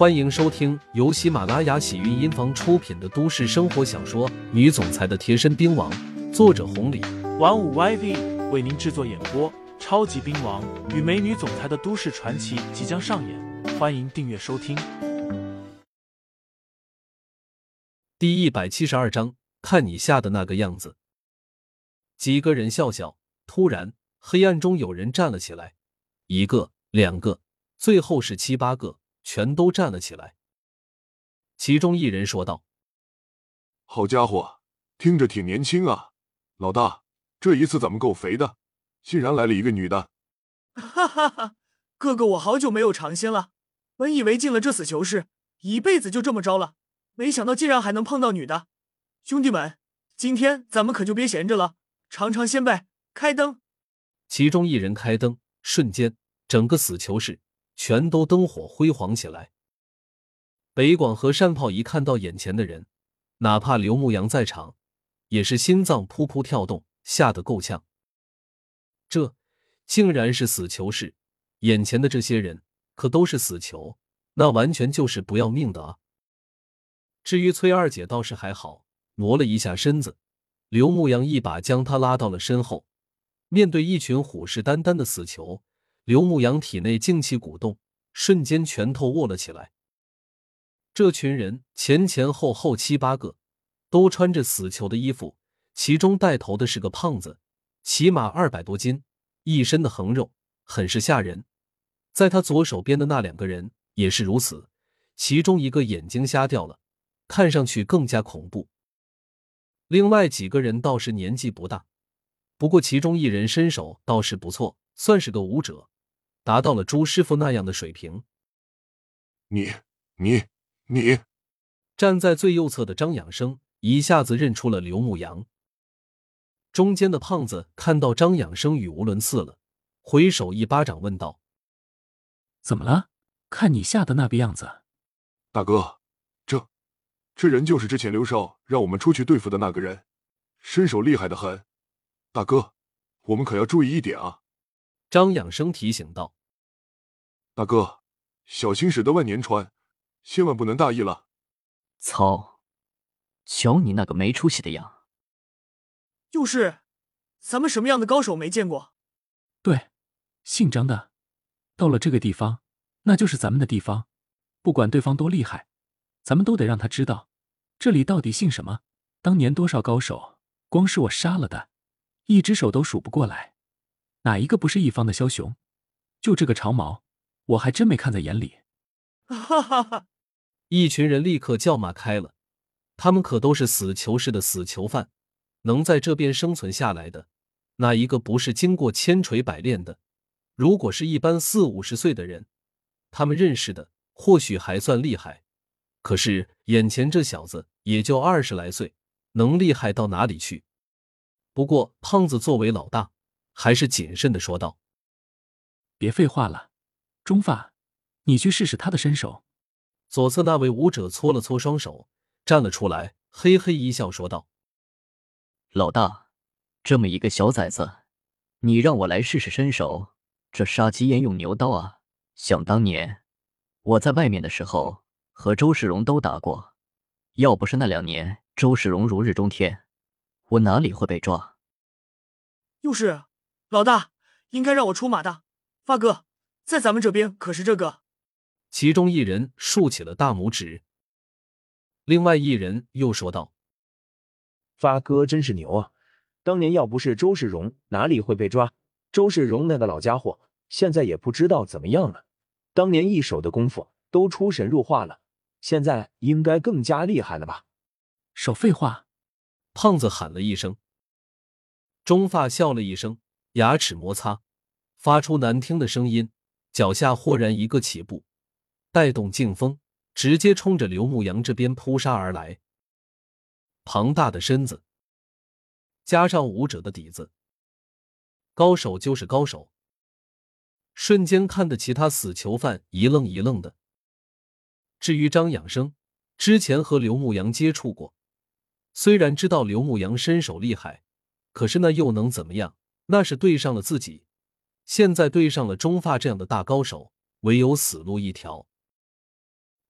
欢迎收听由喜马拉雅喜韵音房出品的都市生活小说《女总裁的贴身兵王》，作者红礼，玩五 YV 为您制作演播。超级兵王与美女总裁的都市传奇即将上演，欢迎订阅收听。第一百七十二章，看你吓的那个样子。几个人笑笑，突然，黑暗中有人站了起来，一个、两个，最后是七八个。全都站了起来。其中一人说道：“好家伙，听着挺年轻啊，老大，这一次怎么够肥的？竟然来了一个女的！”哈哈哈，哥哥，我好久没有尝鲜了。本以为进了这死囚室，一辈子就这么着了，没想到竟然还能碰到女的。兄弟们，今天咱们可就别闲着了，尝尝鲜呗！开灯。其中一人开灯，瞬间整个死囚室。全都灯火辉煌起来。北广和单炮一看到眼前的人，哪怕刘牧阳在场，也是心脏扑扑跳动，吓得够呛。这竟然是死囚室，眼前的这些人可都是死囚，那完全就是不要命的啊！至于崔二姐倒是还好，挪了一下身子，刘牧阳一把将她拉到了身后。面对一群虎视眈眈的死囚。刘牧阳体内静气鼓动，瞬间拳头握了起来。这群人前前后后七八个，都穿着死囚的衣服，其中带头的是个胖子，起码二百多斤，一身的横肉，很是吓人。在他左手边的那两个人也是如此，其中一个眼睛瞎掉了，看上去更加恐怖。另外几个人倒是年纪不大，不过其中一人身手倒是不错，算是个武者。达到了朱师傅那样的水平。你、你、你，站在最右侧的张养生一下子认出了刘牧阳。中间的胖子看到张养生语无伦次了，回手一巴掌问道：“怎么了？看你吓的那个样子。”大哥，这这人就是之前刘少让我们出去对付的那个人，身手厉害的很。大哥，我们可要注意一点啊！张养生提醒道。大哥，小心驶得万年船，千万不能大意了。操！瞧你那个没出息的样！就是，咱们什么样的高手没见过？对，姓张的，到了这个地方，那就是咱们的地方。不管对方多厉害，咱们都得让他知道，这里到底姓什么。当年多少高手，光是我杀了的，一只手都数不过来，哪一个不是一方的枭雄？就这个长毛。我还真没看在眼里，哈哈哈！一群人立刻叫骂开了。他们可都是死囚式的死囚犯，能在这边生存下来的，哪一个不是经过千锤百炼的？如果是一般四五十岁的人，他们认识的或许还算厉害，可是眼前这小子也就二十来岁，能厉害到哪里去？不过胖子作为老大，还是谨慎的说道：“别废话了。”中发，你去试试他的身手。左侧那位舞者搓了搓双手，站了出来，嘿嘿一笑，说道：“老大，这么一个小崽子，你让我来试试身手，这杀鸡焉用牛刀啊！想当年我在外面的时候，和周世荣都打过，要不是那两年周世荣如日中天，我哪里会被抓？又是老大，应该让我出马的，发哥。”在咱们这边可是这个，其中一人竖起了大拇指，另外一人又说道：“发哥真是牛啊！当年要不是周世荣，哪里会被抓？周世荣那个老家伙，现在也不知道怎么样了。当年一手的功夫都出神入化了，现在应该更加厉害了吧？”少废话！胖子喊了一声，中发笑了一声，牙齿摩擦，发出难听的声音。脚下豁然一个起步，带动劲风，直接冲着刘牧阳这边扑杀而来。庞大的身子，加上武者的底子，高手就是高手。瞬间看得其他死囚犯一愣一愣的。至于张养生，之前和刘牧阳接触过，虽然知道刘牧阳身手厉害，可是那又能怎么样？那是对上了自己。现在对上了中发这样的大高手，唯有死路一条。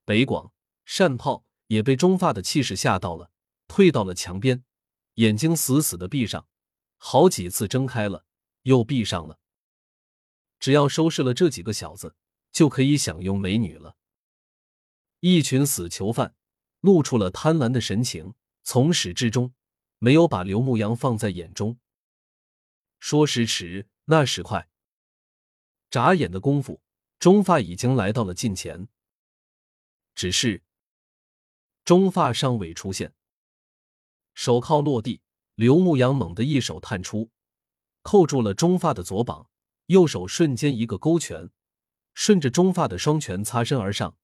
北广、善炮也被中发的气势吓到了，退到了墙边，眼睛死死的闭上，好几次睁开了又闭上了。只要收拾了这几个小子，就可以享用美女了。一群死囚犯露出了贪婪的神情，从始至终没有把刘牧阳放在眼中。说时迟，那时快，眨眼的功夫，钟发已经来到了近前。只是钟发尚未出现，手铐落地，刘牧阳猛地一手探出，扣住了钟发的左膀。右手瞬间一个勾拳，顺着钟发的双拳擦身而上，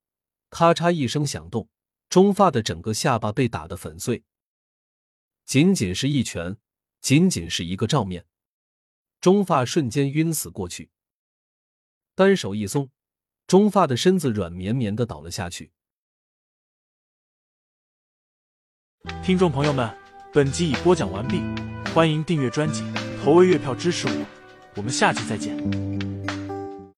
咔嚓一声响动，钟发的整个下巴被打得粉碎。仅仅是一拳，仅仅是一个照面，钟发瞬间晕死过去。单手一松，钟发的身子软绵绵的倒了下去。听众朋友们，本集已播讲完毕，欢迎订阅专辑，投喂月票支持我。我们下期再见。